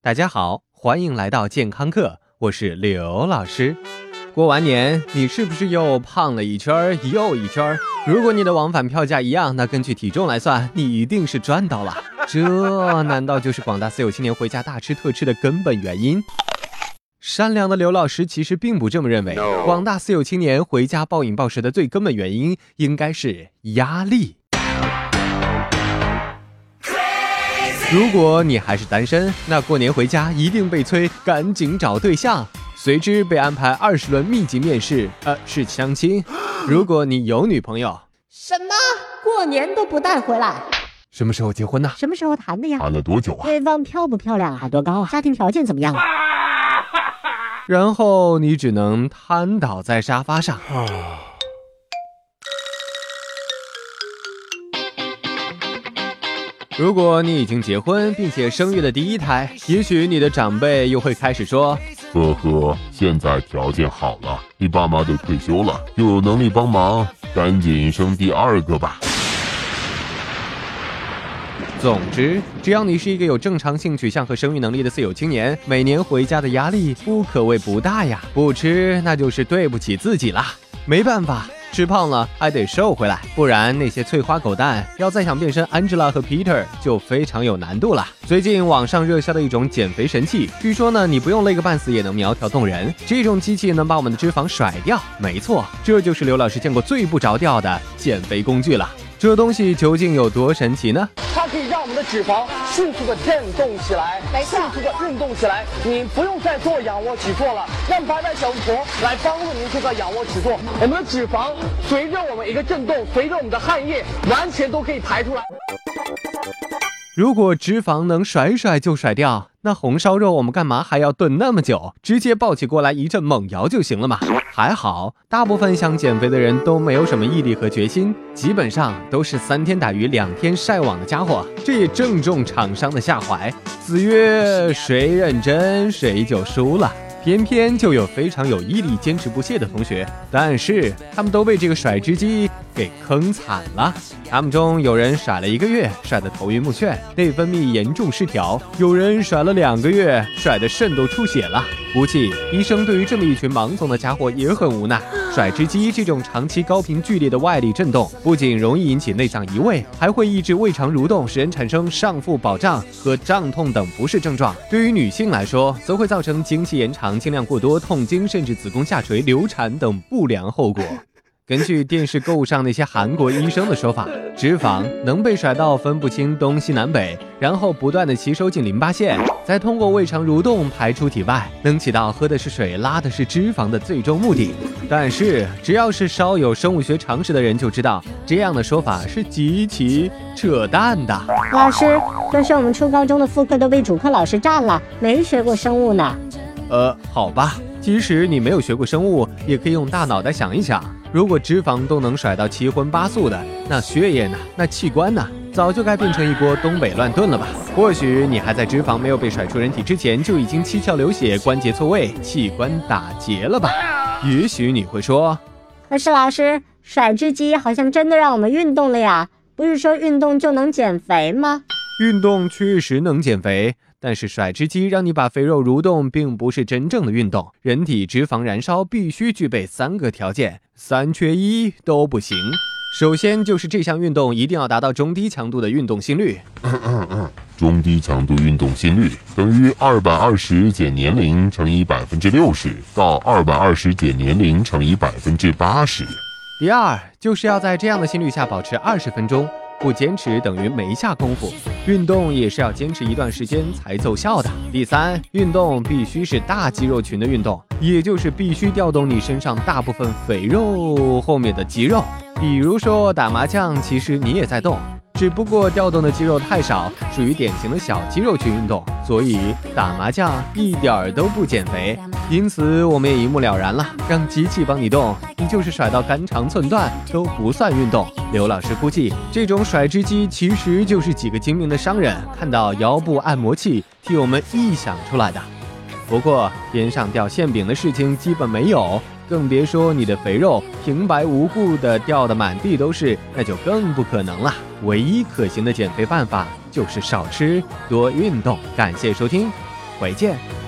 大家好，欢迎来到健康课，我是刘老师。过完年，你是不是又胖了一圈儿又一圈儿？如果你的往返票价一样，那根据体重来算，你一定是赚到了。这难道就是广大私有青年回家大吃特吃的根本原因？善良的刘老师其实并不这么认为。广大私有青年回家暴饮暴食的最根本原因，应该是压力。如果你还是单身，那过年回家一定被催赶紧找对象，随之被安排二十轮密集面试，呃，是相亲。如果你有女朋友，什么？过年都不带回来？什么时候结婚呢？什么时候谈的呀？谈了多久啊？对方漂不漂亮啊？多高啊？家庭条件怎么样啊？然后你只能瘫倒在沙发上。如果你已经结婚并且生育了第一胎，也许你的长辈又会开始说：“呵呵，现在条件好了，你爸妈都退休了，又有能力帮忙，赶紧生第二个吧。”总之，只要你是一个有正常性取向和生育能力的四有青年，每年回家的压力不可谓不大呀。不吃那就是对不起自己啦，没办法。吃胖了还得瘦回来，不然那些翠花狗蛋要再想变身 Angela 和 Peter 就非常有难度了。最近网上热销的一种减肥神器，据说呢你不用累个半死也能苗条动人。这种机器能把我们的脂肪甩掉，没错，这就是刘老师见过最不着调的减肥工具了。这东西究竟有多神奇呢？它可以让的脂肪迅速的震动起来，迅速的运动起来。你不用再做仰卧起坐了，让白白小巫婆来帮助您做个仰卧起坐。我们的脂肪随着我们一个震动，随着我们的汗液，完全都可以排出来。如果脂肪能甩甩就甩掉，那红烧肉我们干嘛还要炖那么久？直接抱起过来一阵猛摇就行了嘛。还好，大部分想减肥的人都没有什么毅力和决心，基本上都是三天打鱼两天晒网的家伙。这也正中厂商的下怀。子曰：谁认真谁就输了。偏偏就有非常有毅力、坚持不懈的同学，但是他们都被这个甩脂机给坑惨了。他们中有人甩了一个月，甩得头晕目眩，内分泌严重失调；有人甩了两个月，甩得肾都出血了。估计医生对于这么一群盲从的家伙也很无奈。甩脂机这种长期高频剧烈的外力震动，不仅容易引起内脏移位，还会抑制胃肠蠕动，使人产生上腹饱胀和胀痛等不适症状。对于女性来说，则会造成经期延长、经量过多、痛经，甚至子宫下垂、流产等不良后果。根据电视购物上那些韩国医生的说法，脂肪能被甩到分不清东西南北，然后不断的吸收进淋巴腺，再通过胃肠蠕动排出体外，能起到喝的是水、拉的是脂肪的最终目的。但是，只要是稍有生物学常识的人就知道，这样的说法是极其扯淡的。老师，可是我们初高中的副课都被主课老师占了，没学过生物呢。呃，好吧，即使你没有学过生物，也可以用大脑袋想一想。如果脂肪都能甩到七荤八素的，那血液呢？那器官呢？早就该变成一锅东北乱炖了吧？或许你还在脂肪没有被甩出人体之前，就已经七窍流血、关节错位、器官打结了吧？也许你会说，可是老师，甩脂机好像真的让我们运动了呀？不是说运动就能减肥吗？运动确实能减肥。但是甩脂机让你把肥肉蠕动，并不是真正的运动。人体脂肪燃烧必须具备三个条件，三缺一都不行。首先就是这项运动一定要达到中低强度的运动心率。中低强度运动心率等于二百二十减年龄乘以百分之六十到二百二十减年龄乘以百分之八十。第二就是要在这样的心率下保持二十分钟。不坚持等于没下功夫，运动也是要坚持一段时间才奏效的。第三，运动必须是大肌肉群的运动，也就是必须调动你身上大部分肥肉后面的肌肉。比如说打麻将，其实你也在动。只不过调动的肌肉太少，属于典型的小肌肉群运动，所以打麻将一点儿都不减肥。因此，我们也一目了然了，让机器帮你动，你就是甩到肝肠寸断都不算运动。刘老师估计，这种甩脂机其实就是几个精明的商人看到腰部按摩器替我们臆想出来的。不过，天上掉馅饼的事情基本没有。更别说你的肥肉平白无故的掉的满地都是，那就更不可能了。唯一可行的减肥办法就是少吃多运动。感谢收听。回见。